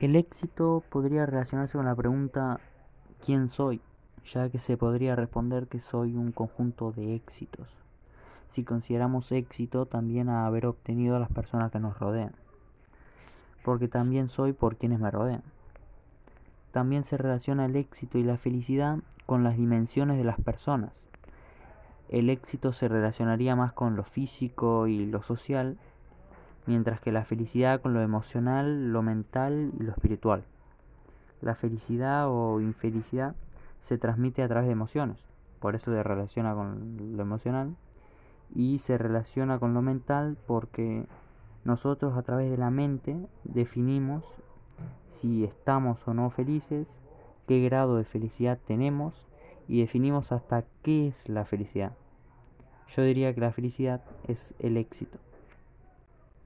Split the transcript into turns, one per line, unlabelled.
El éxito podría relacionarse con la pregunta ¿quién soy? ya que se podría responder que soy un conjunto de éxitos. Si consideramos éxito también a haber obtenido a las personas que nos rodean, porque también soy por quienes me rodean. También se relaciona el éxito y la felicidad con las dimensiones de las personas. El éxito se relacionaría más con lo físico y lo social, mientras que la felicidad con lo emocional, lo mental y lo espiritual. La felicidad o infelicidad se transmite a través de emociones, por eso se relaciona con lo emocional y se relaciona con lo mental porque nosotros a través de la mente definimos si estamos o no felices, qué grado de felicidad tenemos y definimos hasta qué es la felicidad. Yo diría que la felicidad es el éxito.